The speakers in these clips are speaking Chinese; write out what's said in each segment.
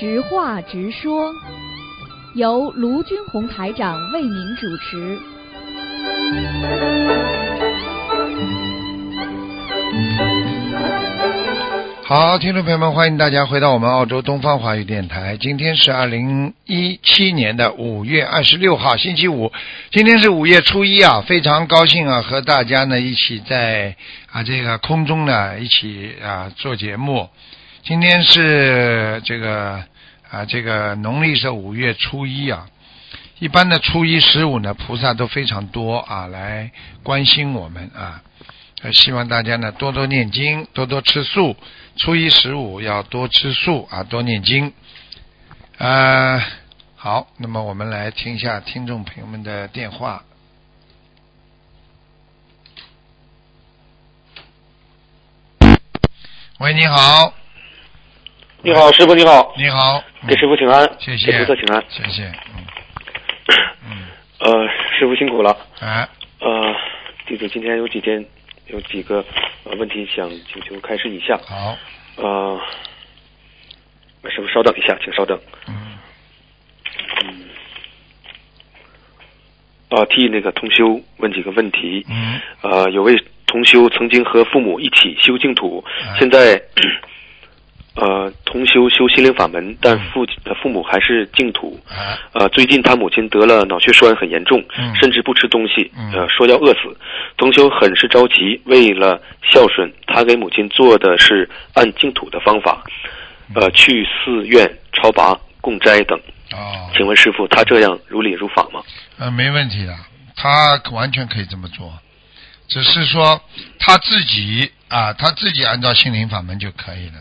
直话直说，由卢军红台长为您主持。好，听众朋友们，欢迎大家回到我们澳洲东方华语电台。今天是二零一七年的五月二十六号，星期五。今天是五月初一啊，非常高兴啊，和大家呢一起在啊这个空中呢一起啊做节目。今天是这个啊这个农历是五月初一啊。一般的初一十五呢，菩萨都非常多啊，来关心我们啊。希望大家呢多多念经，多多吃素。初一十五要多吃素啊，多念经。呃，好，那么我们来听一下听众朋友们的电话。喂，你好。你好，师傅你好。你好。给师傅请安。谢谢。给菩萨请安。谢谢。嗯。嗯。呃，师傅辛苦了。哎。呃，弟子今天有几天。有几个呃问题想请求开示一下。好。呃，师傅稍等一下，请稍等。嗯。嗯。啊，替那个同修问几个问题。嗯。呃，有位同修曾经和父母一起修净土，现在。呃，同修修心灵法门，但父父母还是净土。呃，最近他母亲得了脑血栓，很严重，甚至不吃东西，呃，说要饿死。同修很是着急，为了孝顺，他给母亲做的是按净土的方法，呃，去寺院超拔、供斋等。哦，请问师傅，他这样如理如法吗？呃，没问题的，他完全可以这么做，只是说他自己啊，他自己按照心灵法门就可以了。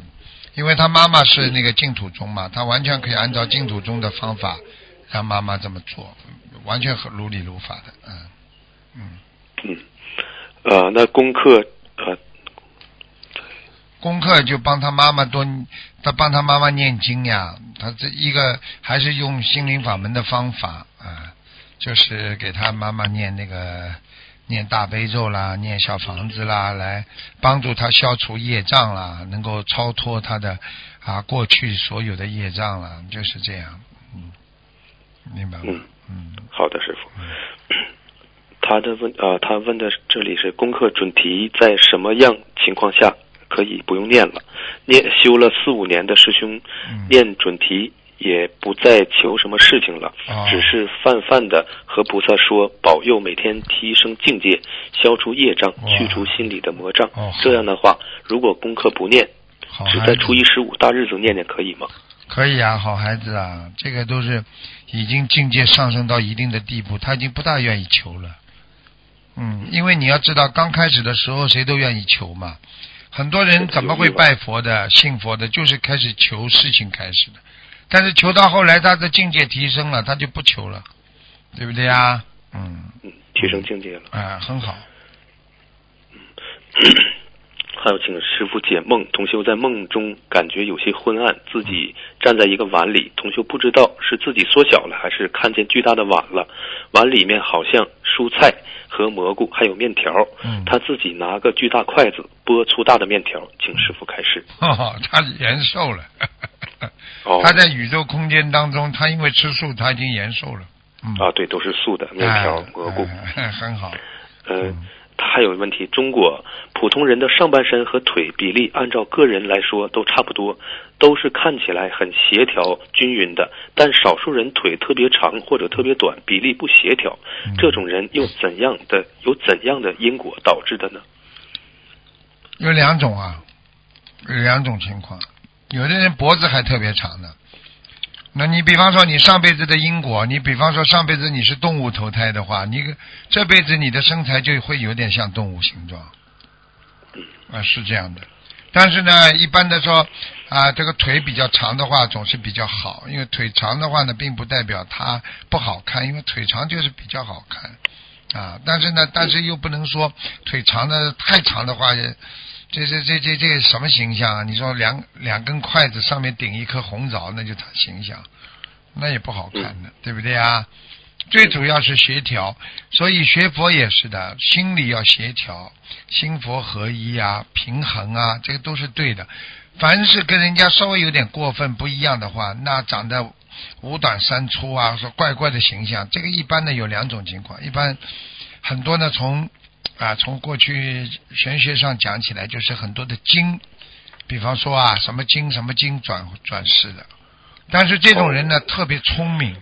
因为他妈妈是那个净土宗嘛，他完全可以按照净土宗的方法让妈妈这么做，完全很如理如法的，嗯。嗯。嗯，呃，那功课呃，功课就帮他妈妈多，他帮他妈妈念经呀，他这一个还是用心灵法门的方法啊，就是给他妈妈念那个。念大悲咒啦，念小房子啦，来帮助他消除业障啦，能够超脱他的啊过去所有的业障啦，就是这样，嗯，明白吗？嗯嗯，好的，师傅。他的问啊，他问的这里是功课准题，在什么样情况下可以不用念了？念修了四五年的师兄念准题。也不再求什么事情了，只是泛泛的和菩萨说保佑每天提升境界，消除业障，去除心里的魔障。这样的话，如果功课不念，只在初一十五大日子念念可以吗？可以啊，好孩子啊，这个都是已经境界上升到一定的地步，他已经不大愿意求了。嗯，因为你要知道，刚开始的时候谁都愿意求嘛，很多人怎么会拜佛的、信佛的，就是开始求事情开始的。但是求到后来，他的境界提升了，他就不求了，对不对呀？嗯，提升境界了，啊，很好。还有，请师傅解梦。同修在梦中感觉有些昏暗，自己站在一个碗里，同修不知道是自己缩小了，还是看见巨大的碗了。碗里面好像蔬菜和蘑菇，还有面条。嗯，他自己拿个巨大筷子剥粗大的面条，请师傅开示。哦，他延寿了。他在宇宙空间当中，他因为吃素，他已经延寿了。啊，对，都是素的面条、蘑菇，很好。嗯，他还有问题。中国普通人的上半身和腿比例，按照个人来说都差不多，都是看起来很协调均匀的。但少数人腿特别长或者特别短，比例不协调。这种人又怎样的有怎样的因果导致的呢？有两种啊，有两种情况。有的人脖子还特别长呢，那你比方说你上辈子的因果，你比方说上辈子你是动物投胎的话，你这辈子你的身材就会有点像动物形状，啊是这样的。但是呢，一般的说啊，这个腿比较长的话总是比较好，因为腿长的话呢，并不代表它不好看，因为腿长就是比较好看啊。但是呢，但是又不能说腿长的太长的话。这这这这这什么形象啊？你说两两根筷子上面顶一颗红枣，那就他形象，那也不好看的，对不对啊？最主要是协调，所以学佛也是的，心里要协调，心佛合一啊，平衡啊，这个都是对的。凡是跟人家稍微有点过分不一样的话，那长得五短三粗啊，说怪怪的形象，这个一般呢有两种情况，一般很多呢从啊从过去玄学上讲起来，就是很多的经，比方说啊什么经什么经转转世的，但是这种人呢特别聪明，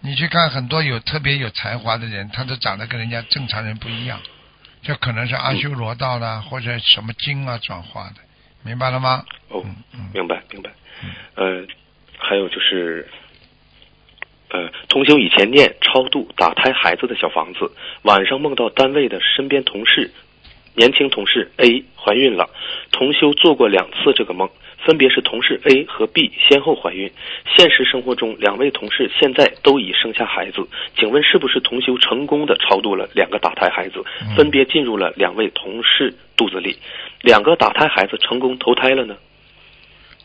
你去看很多有特别有才华的人，他都长得跟人家正常人不一样，这可能是阿修罗道啦，或者什么经啊转化的，明白了吗？哦明白明白。呃，还有就是，呃，同修以前念超度打胎孩子的小房子，晚上梦到单位的身边同事，年轻同事 A 怀孕了，同修做过两次这个梦，分别是同事 A 和 B 先后怀孕。现实生活中，两位同事现在都已生下孩子，请问是不是同修成功的超度了两个打胎孩子，嗯分别进入了两位同事肚子里？两个打胎孩子成功投胎了呢？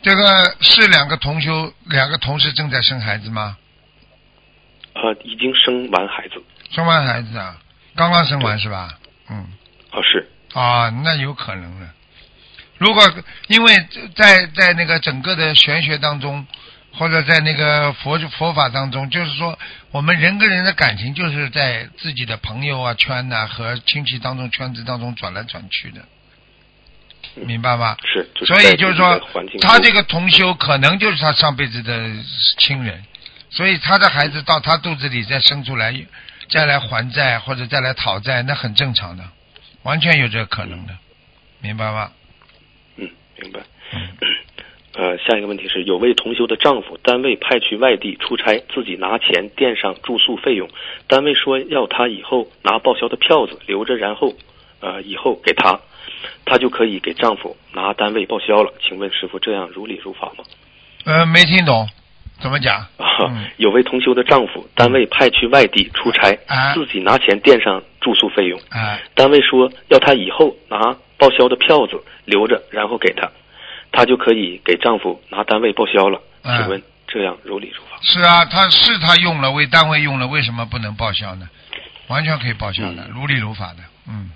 这个是两个同修，两个同事正在生孩子吗？呃，已经生完孩子。生完孩子啊，刚刚生完是吧？嗯，哦，是，啊，那有可能的。如果因为在在那个整个的玄学当中，或者在那个佛佛法当中，就是说我们人跟人的感情就是在自己的朋友啊圈呐、和亲戚当中圈子当中转来转去的，嗯明白吗？是，就是所以就是说他这个同修可能就是他上辈子的亲人，所以他的孩子到他肚子里再生出来，再来还债或者再来讨债，那很正常的，完全有这个可能的，明白吗？嗯，明白。嗯呃，下一个问题是，有位同修的丈夫单位派去外地出差，自己拿钱垫上住宿费用，单位说要他以后拿报销的票子留着，然后呃以后给他，他就可以给丈夫拿单位报销了。请问师傅这样如理如法吗？呃，没听懂，怎么讲？有位同修的丈夫单位派去外地出差，啊自己拿钱垫上住宿费用，啊，单位说要她以后拿报销的票子留着，然后给她，她就可以给丈夫拿单位报销了。嗯请问这样如理如法？是啊，他是他用了，为单位用了，为什么不能报销呢？完全可以报销的，嗯如理如法的，嗯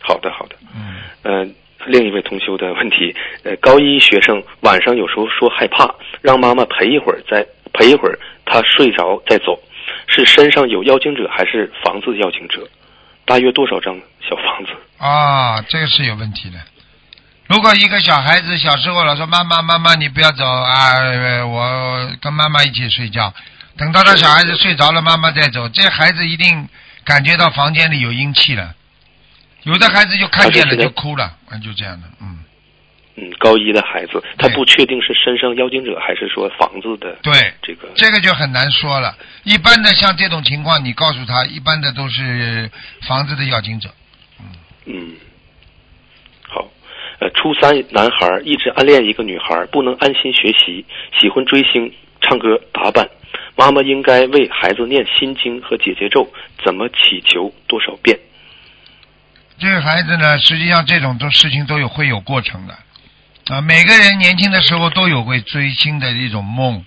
好的，好的。嗯。呃，另一位同修的问题，呃，高一学生晚上有时候说害怕，让妈妈陪一会儿，再陪一会儿，他睡着再走，是身上有妖精者还是房子妖精者？大约多少张小房子？啊，这个是有问题的。如果一个小孩子小时候老说妈妈妈妈你不要走啊，我跟妈妈一起睡觉，等到他小孩子睡着了，妈妈再走，这孩子一定感觉到房间里有阴气了。有的孩子就看见了就哭了，啊，就这样的，嗯，嗯，高一的孩子，他不确定是身上妖精者还是说房子的对，这个。这个就很难说了。一般的像这种情况，你告诉他，一般的都是房子的妖精者。嗯，好。呃，初三男孩一直暗恋一个女孩，不能安心学习，喜欢追星、唱歌、打扮。妈妈应该为孩子念心经和解结咒，怎么祈求多少遍？这个孩子呢，实际上这种都事情都有会有过程的啊。每个人年轻的时候都有会追星的一种梦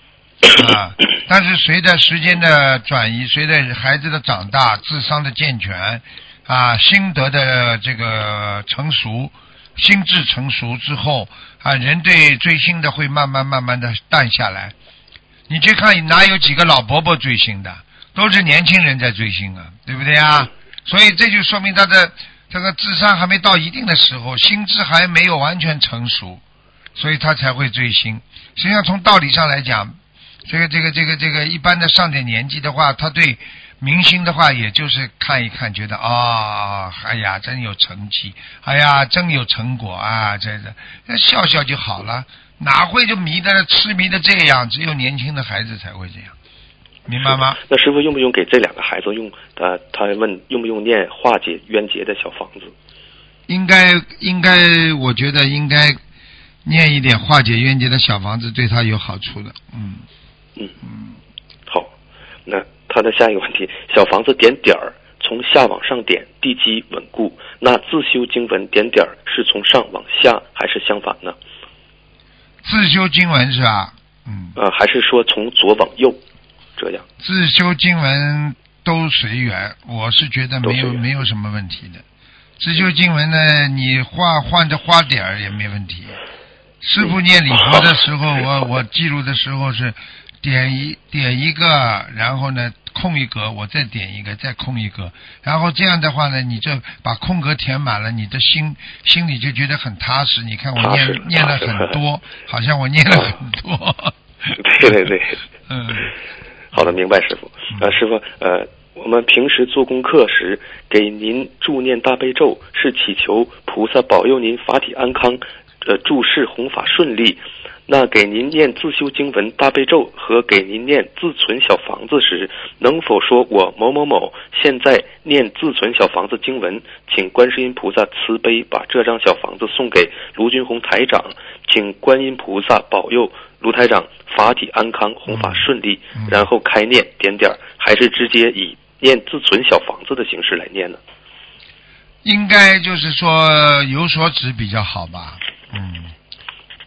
啊，但是随着时间的转移，随着孩子的长大，智商的健全啊，心得的这个成熟，心智成熟之后啊，人对追星的会慢慢慢慢的淡下来。你去看哪有几个老伯伯追星的，都是年轻人在追星啊，对不对啊？所以这就说明他的这个智商还没到一定的时候，心智还没有完全成熟，所以他才会追星。实际上从道理上来讲，这个这个这个这个一般的上点年纪的话，他对明星的话，也就是看一看，觉得啊、哎呀，真有成绩，哎呀，真有成果啊，这个那笑笑就好了，哪会就迷的痴迷的这样？只有年轻的孩子才会这样，明白吗？那师傅用不用给这两个孩子用？他他问用不用念化解冤结的小房子？应该应该，我觉得应该念一点化解冤结的小房子，对他有好处的。嗯嗯，嗯，好。那他的下一个问题，小房子点点儿，从下往上点，地基稳固。那自修经文点点儿是从上往下，还是相反呢？自修经文是吧？嗯，呃，还是说从左往右这样？自修经文都随缘，我是觉得没有没有什么问题的。自修经文呢，你画换着花点儿也没问题。师傅念礼佛的时候，我我记录的时候是点一点一个，然后呢空一格，我再点一个，再空一格，然后这样的话呢，你就把空格填满了，你的心心里就觉得很踏实。你看我念念了很多，好像我念了很多。对对对，嗯，好的，明白师傅。呃，师傅，呃，我们平时做功课时给您助念大悲咒，是祈求菩萨保佑您法体安康，呃，诸事弘法顺利。那给您念自修经文大悲咒和给您念自存小房子时，能否说我某某某现在念自存小房子经文，请观世音菩萨慈悲把这张小房子送给卢军红台长，请观音菩萨保佑卢台长法体安康，弘法顺利，嗯。然后开念点点，还是直接以念自存小房子的形式来念呢？应该就是说有所指比较好吧，嗯，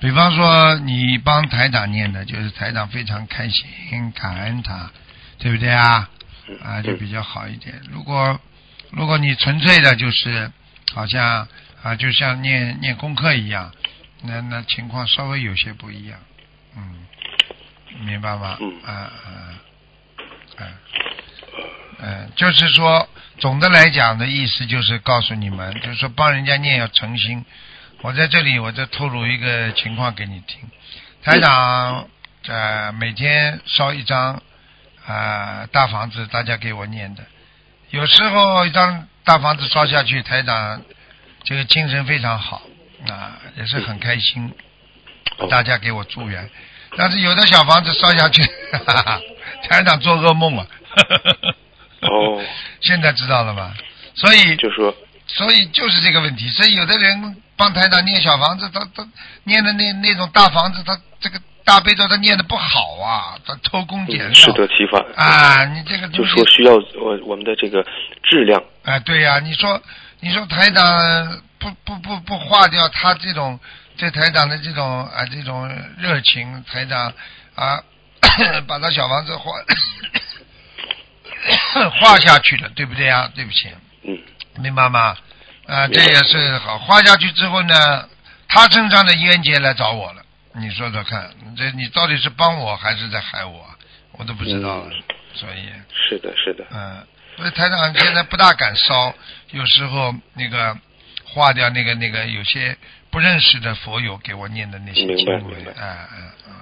比方说你帮台长念的，就是台长非常开心，感恩他，对不对啊？嗯啊，就比较好一点。如果如果你纯粹的就是好像啊，就像念念功课一样，那那情况稍微有些不一样，嗯，明白吗？嗯啊啊啊，嗯，就是说，总的来讲的意思就是告诉你们，就是说帮人家念要诚心。我在这里，我再透露一个情况给你听。台长，呃，每天烧一张啊、大房子，大家给我念的。有时候一张大房子烧下去，台长这个精神非常好啊，也是很开心。哦大家给我祝愿。但是有的小房子烧下去，哈哈，台长做噩梦啊。哦，现在知道了吧？所以，就说所以就是这个问题。所以有的人帮台长念小房子，他他念的那那种大房子，他这个大悲咒他念的不好啊，他偷工减料。嗯适得其反啊，你这个就说需要我我们的这个质量，啊，对呀、你说你说台长不不不不化掉他这种对台长的这种啊这种热情，台长啊 把他小房子画画 下去了，对不对呀？对不起，嗯，明白吗？啊，这也是好。画下去之后呢，他身上的冤结来找我了，你说说看，这你到底是帮我还是在害我？我都不知道了，嗯所以。是的，是的，嗯，所以台长现在不大敢烧，有时候那个化掉那个那个有些不认识的佛友给我念的那些明经文白明白，嗯嗯嗯，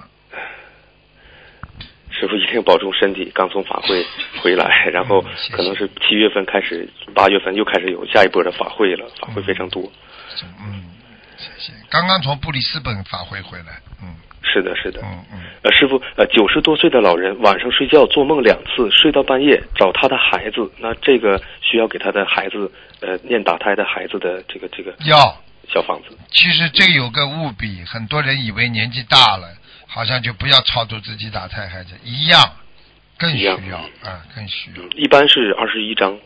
师傅一定保重身体。刚从法会回来，然后可能是七月份开始，八月份又开始有下一波的法会了，法会非常多。嗯，谢谢。刚刚从布里斯本法会回来，嗯是的，是的。嗯嗯，呃，师傅，呃，九十多岁的老人晚上睡觉做梦两次，睡到半夜找他的孩子，那这个需要给他的孩子，呃，念打胎的孩子的这个这个要。小房子。其实这有个误比，很多人以为年纪大了，好像就不要超度自己打胎孩子，一样，更需要啊、更需要嗯。，一般是二十一章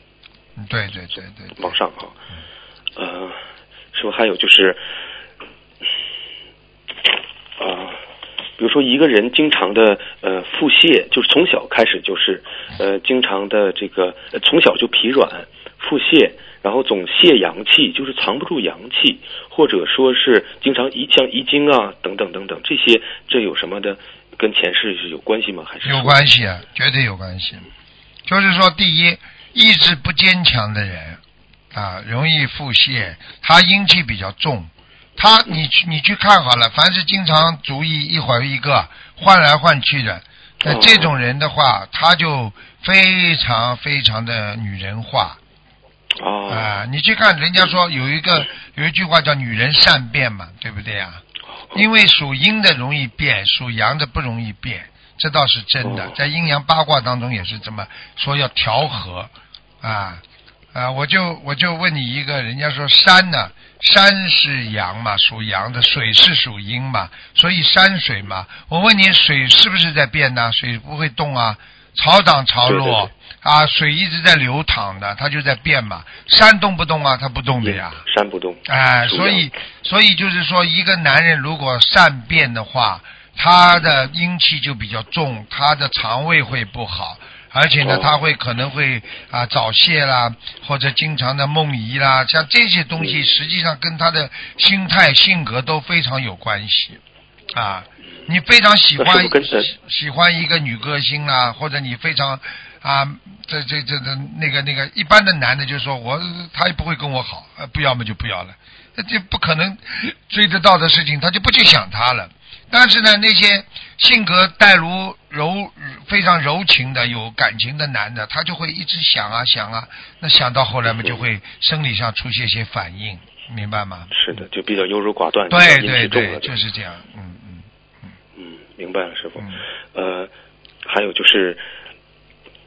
嗯对对对对，对往上啊。呃，是不是还有就是，啊、比如说一个人经常的呃腹泻，就是从小开始就是呃经常的这个、呃从小就疲软、腹泻，然后总泄阳气，就是藏不住阳气，或者说是经常遗像遗精啊等等等等这些，这有什么的跟前世是有关系吗？还是有关系啊，绝对有关系。就是说，第一，意志不坚强的人啊，容易腹泻，他阴气比较重。他，你去你去看好了，凡是经常主意一会儿一个换来换去的，那哦这种人的话，他就非常非常的女人化啊啊。你去看，人家说有一个有一句话叫“女人善变”嘛，对不对呀、因为属阴的容易变，属阳的不容易变，这倒是真的哦。在阴阳八卦当中也是这么说，要调和啊啊！我就我就问你一个，人家说山呢，山是阳嘛，属阳的；水是属阴嘛，所以山水嘛。我问你，水是不是在变呢？水不会动啊，潮涨潮落对对啊，水一直在流淌的，它就在变嘛。山动不动啊？它不动的呀。山不动，哎，属所以所以就是说，一个男人如果善变的话，他的阴气就比较重，他的肠胃会不好，而且呢，哦他会可能会啊早泄啦，或者经常的梦遗啦，像这些东西，嗯实际上跟他的心态、性格都非常有关系啊。你非常喜欢喜喜欢一个女歌星啦，或者你非常啊，这这这这那个那个一般的男的就说我他也不会跟我好，呃不要么就不要了，那这不可能追得到的事情，他就不去想他了。但是呢，那些性格带如柔非常柔情的、有感情的男的，他就会一直想啊想啊，那想到后来嘛，就会生理上出现一些反应，明白吗？是的，就比较优柔寡断，对对对，就是这样，嗯，明白了，师傅。嗯。呃，还有就是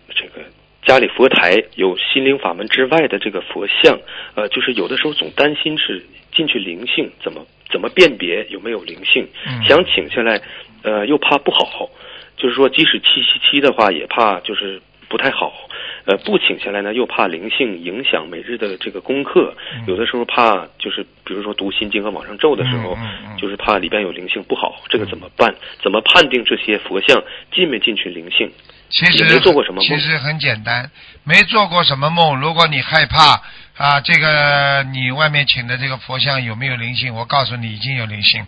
这个家里佛台有心灵法门之外的这个佛像，呃，就是有的时候总担心是进去灵性，怎么怎么辨别有没有灵性？嗯想请下来，呃，又怕不好，就是说即使七七七的话，也怕就是不太好。呃，不请下来呢，又怕灵性影响每日的这个功课，嗯有的时候怕就是比如说读心经和往上咒的时候，就是怕里边有灵性不好，这个怎么办？怎么判定这些佛像进没进去灵性？其实没做过什么梦其实很简单，没做过什么梦。如果你害怕啊，这个你外面请的这个佛像有没有灵性？我告诉你，已经有灵性。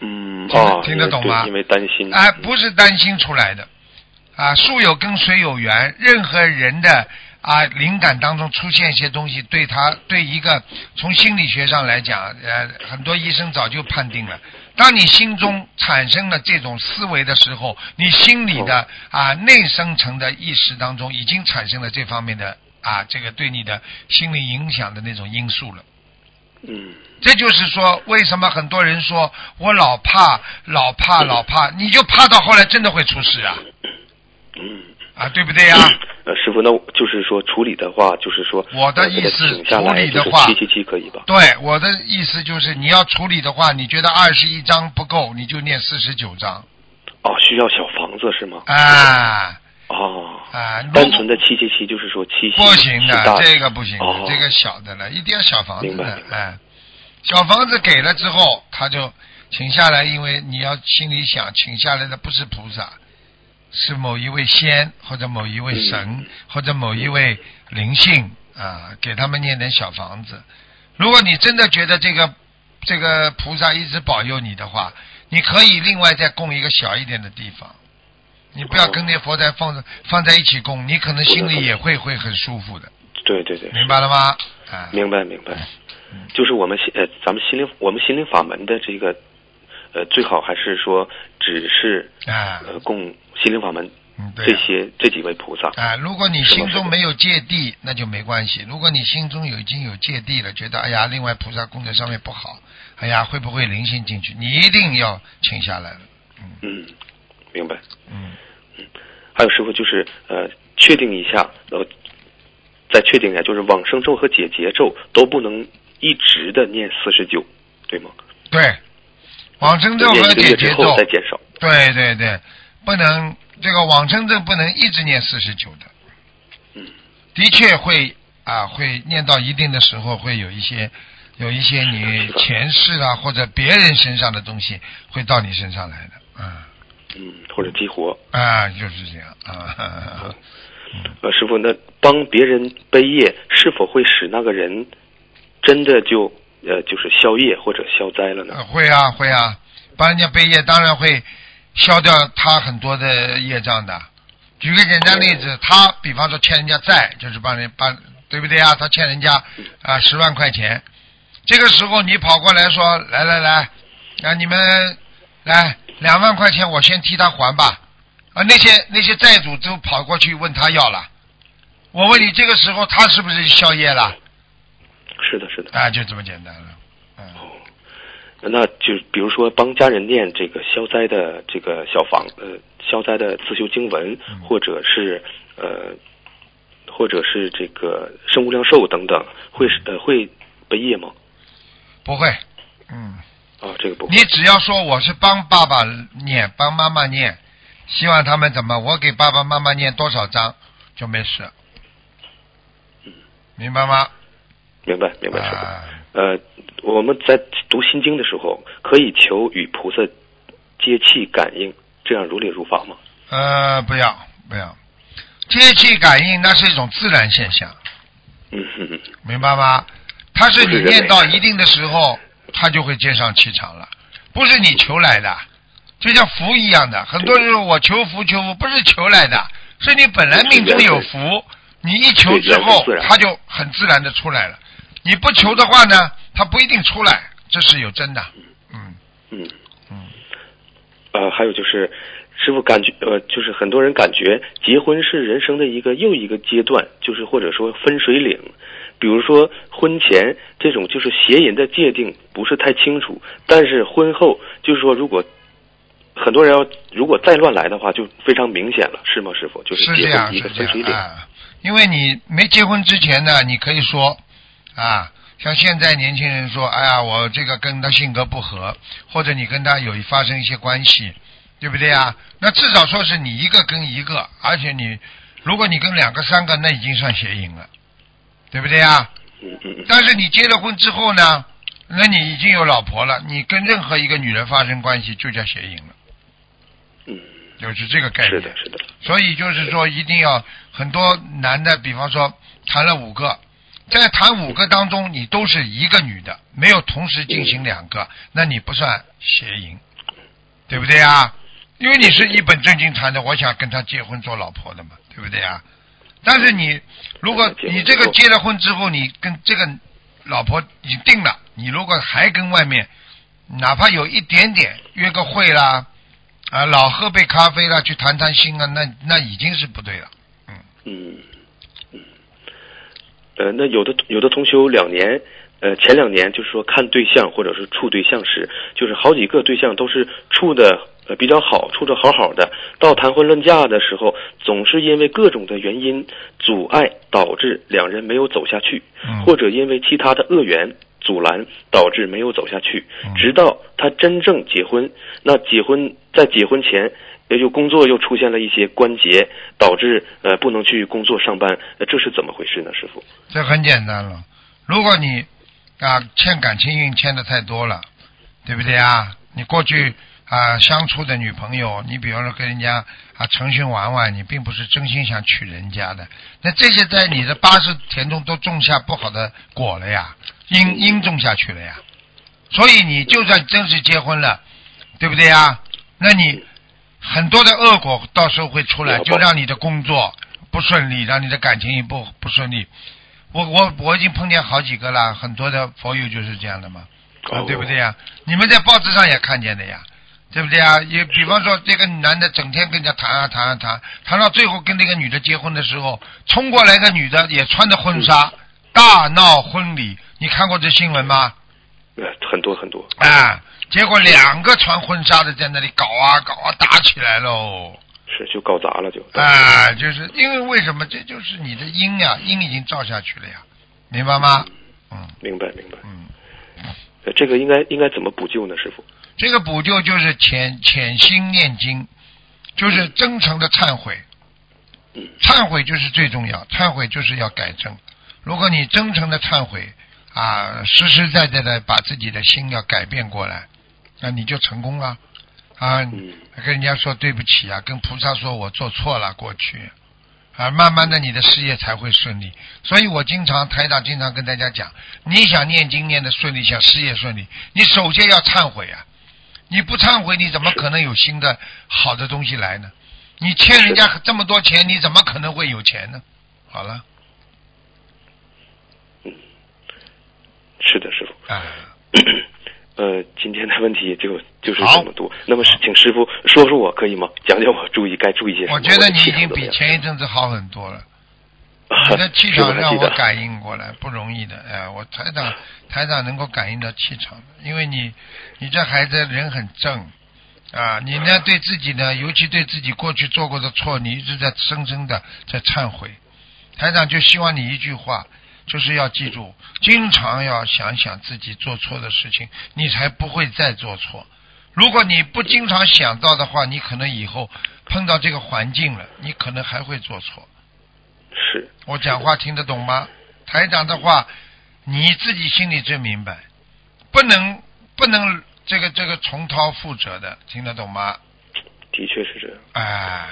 嗯，听得哦，听得懂吗因为对因为担心。啊，不是担心出来的啊，树有跟水有缘，任何人的啊灵感当中出现一些东西，对他对一个从心理学上来讲，呃，很多医生早就判定了。当你心中产生了这种思维的时候，你心里的啊内生成的意识当中已经产生了这方面的啊这个对你的心理影响的那种因素了。嗯，这就是说，为什么很多人说我老怕、老怕、老怕，你就怕到后来真的会出事啊？嗯，啊，对不对呀、呃，师傅，那就是说处理的话，就是说我的意思处理的话七七七可以吧？对，我的意思就是，你要处理的话，你觉得二十一章不够，你就念四十九章哦，需要小房子是吗？啊。哦，啊！单纯的七七七就是说七不行的，这个不行的，哦。这个小的了，一定要小房子的明白明，白。哎，小房子给了之后，他就请下来，因为你要心里想，请下来的不是菩萨，是某一位仙或者某一位神、嗯或者某一位灵性啊，给他们念点小房子。如果你真的觉得这个这个菩萨一直保佑你的话，你可以另外再供一个小一点的地方。你不要跟那佛台放在放在一起供，你可能心里也会会很舒服的，对对对，明白了吗？啊，明白明白嗯，就是我们心呃，咱们心灵我们心灵法门的这个呃，最好还是说只是啊，呃供心灵法门嗯，对这啊些这几位菩萨。啊，如果你心中没有芥蒂，那就没关系；如果你心中有已经有芥蒂了，觉得哎呀，另外菩萨供在上面不好，哎呀，会不会灵性进去？你一定要请下来了。嗯嗯，明白。嗯，还有师傅就是呃，确定一下，呃，再确定一下，就是往生咒和解结咒都不能一直的念四十九，对吗？对，往生咒和解结咒，再减少。对对对，不能这个往生咒不能一直念四十九的。嗯，的确会啊，会念到一定的时候，会有一些有一些你前世啊或者别人身上的东西会到你身上来的，啊嗯，或者激活。啊，就是这样啊。呃，师傅，那帮别人背业是否会使那个人真的就呃就是消业或者消灾了呢？呃会啊会啊，帮人家背业当然会消掉他很多的业障的。举个简单例子，他比方说欠人家债，就是帮人帮，对不对啊？他欠人家啊十万块钱，这个时候你跑过来说，来来来，啊你们来两万块钱，我先替他还吧。啊那些那些债主都跑过去问他要了，我问你这个时候他是不是消业了？是的，是的。啊，就这么简单了。嗯。那就比如说帮家人念这个消灾的这个小房呃消灾的自修经文，嗯或者是呃或者是这个生无量寿等等，会是呃会背业吗？不会，嗯，哦，这个不会你只要说我是帮爸爸念，帮妈妈念，希望他们怎么，我给爸爸妈妈念多少章就没事，明白吗？明白明白师傅。啊，呃，我们在读心经的时候，可以求与菩萨接气感应，这样如理如法吗？呃，不要不要。接气感应那是一种自然现象，嗯哼哼，明白吗？它是你念到一定的时候，它就会接上气场了，不是你求来的，就像福一样的。很多人说我求福求福，不是求来的，是你本来命中有福，你一求之后它就很自然的出来了。你不求的话呢，他不一定出来，这是有真的。嗯嗯。嗯，呃，还有就是，师傅感觉呃，就是很多人感觉结婚是人生的一个又一个阶段，就是或者说分水岭。比如说婚前这种就是邪淫的界定不是太清楚，但是婚后就是说如果很多人要如果再乱来的话，就非常明显了，是吗，师傅？就是结婚一个分水岭。啊。因为你没结婚之前呢，你可以说啊，像现在年轻人说，哎呀，我这个跟他性格不合，或者你跟他有发生一些关系，对不对啊？那至少说是你一个跟一个，而且你如果你跟两个、三个，那已经算邪淫了，对不对啊？但是你结了婚之后呢，那你已经有老婆了，你跟任何一个女人发生关系就叫邪淫了，嗯，就是这个概念。是的，是的。所以就是说，一定要很多男的，比方说谈了五个，在谈五个当中，你都是一个女的，没有同时进行两个，那你不算邪淫，对不对啊？因为你是一本正经谈的，我想跟他结婚做老婆的嘛，对不对啊？但是你如果你这个结了婚之后，你跟这个老婆已经定了，你如果还跟外面哪怕有一点点约个会啦，啊，老喝杯咖啡啦，去谈谈心啊，那那已经是不对了。嗯，嗯，嗯，呃，那有的有的同修两年，呃，前两年就是说看对象或者是处对象时，就是好几个对象都是处的呃比较好，处的好好的，到谈婚论嫁的时候，总是因为各种的原因阻碍，导致两人没有走下去，嗯或者因为其他的恶缘。阻拦导致没有走下去嗯，直到他真正结婚。那结婚在结婚前，也就工作又出现了一些关节，导致呃不能去工作上班，呃这是怎么回事呢，师傅？这很简单了。如果你啊欠感情运欠的太多了，对不对啊？你过去啊相处的女朋友，你比方说跟人家啊成群玩玩，你并不是真心想娶人家的，那这些在你的八十田中都种下不好的果了呀，因因种下去了呀。所以你就算真是结婚了，对不对呀？那你很多的恶果到时候会出来，就让你的工作不顺利，让你的感情也不不顺利。我我我已经碰见好几个了，很多的佛友就是这样的嘛，对不对呀？你们在报纸上也看见的呀，对不对呀？也比方说这个男的整天跟人家谈啊谈啊谈，谈到最后跟那个女的结婚的时候，冲过来个女的也穿着婚纱，大闹婚礼，你看过这新闻吗？呃，很多很多。啊，结果两个穿婚纱的在那里搞啊搞啊，打起来喽。是就搞砸了就。啊，就是因为为什么？这就是你的因呀，因已经照下去了呀，明白吗？嗯明白明白。嗯，呃这个应该应该怎么补救呢，师傅？这个补救就是潜潜心念经，就是真诚的忏悔。嗯忏悔就是最重要，忏悔就是要改正。如果你真诚的忏悔啊，实实在在的把自己的心要改变过来，那你就成功了啊！嗯跟人家说对不起啊，跟菩萨说我做错了过去啊，慢慢的你的事业才会顺利。所以我经常台长经常跟大家讲，你想念经念的顺利，想事业顺利，你首先要忏悔啊！你不忏悔，你怎么可能有新的好的东西来呢？你欠人家这么多钱，你怎么可能会有钱呢？好了，是的，师傅。啊，呃，今天的问题就就是这么多。那么请师傅说说我可以吗？讲讲我注意该注意些什么。我觉得你已经比前一阵子好很多了。啊 你的气场让我感应过来，不容易的。哎，我台长台长能够感应到气场，因为你你这孩子人很正啊，你呢对自己呢，尤其对自己过去做过的错，你一直在深深的在忏悔。台长就希望你一句话，就是要记住，经常要想想自己做错的事情，你才不会再做错。如果你不经常想到的话，你可能以后碰到这个环境了，你可能还会做错。是我讲话听得懂吗？台长的话，你自己心里最明白，不能不能这个这个重蹈覆辙的，听得懂吗？的确是这样。哎，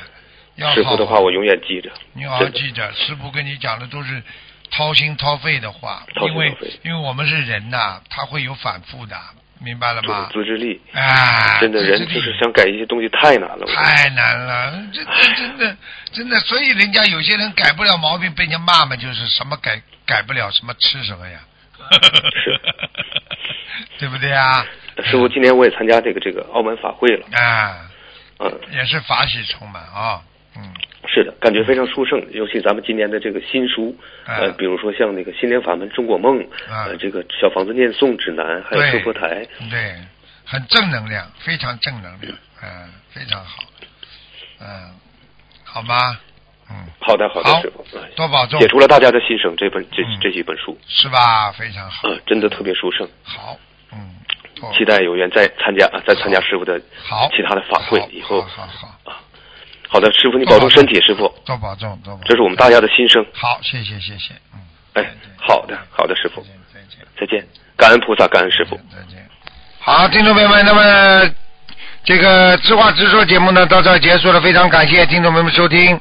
要师傅的话我永远记着。你好好记着，师傅跟你讲的都是掏心掏肺的话，因为因为我们是人呐，他会有反复的，明白了吗？自制力，啊，真的人就是想改一些东西太难了。太难了，真的真的真的，所以人家有些人改不了毛病，被人家骂嘛，就是什么改改不了，什么吃什么呀，是。对不对啊？师傅，今年我也参加这个这个澳门法会了，啊，嗯，也是法喜充满啊，嗯，是的，感觉非常殊胜。尤其咱们今年的这个新书，啊。呃，比如说像那个心灵法门中国梦，啊。呃，这个小房子念诵指南，还有对摄佛台，对，很正能量，非常正能量，嗯，非常好，嗯，好吗？嗯，好的，好的，师傅，哎多保重。解，除了大家的心声，这本这嗯。这几本书，是吧？非常好，嗯，真的特别殊胜。好，嗯，期待有缘再参加，啊再参加师傅的好。其他的法会以后好好好，啊。好的，师傅你保重身体，师傅，多保重，多保重。这是我们大家的心声。好，谢谢谢谢，嗯，哎好的好的师傅再见再见。感恩菩萨，感恩师傅。再见。好，听众朋友们，那么这个知话直说节目呢到这儿结束了，非常感谢听众朋友们收听。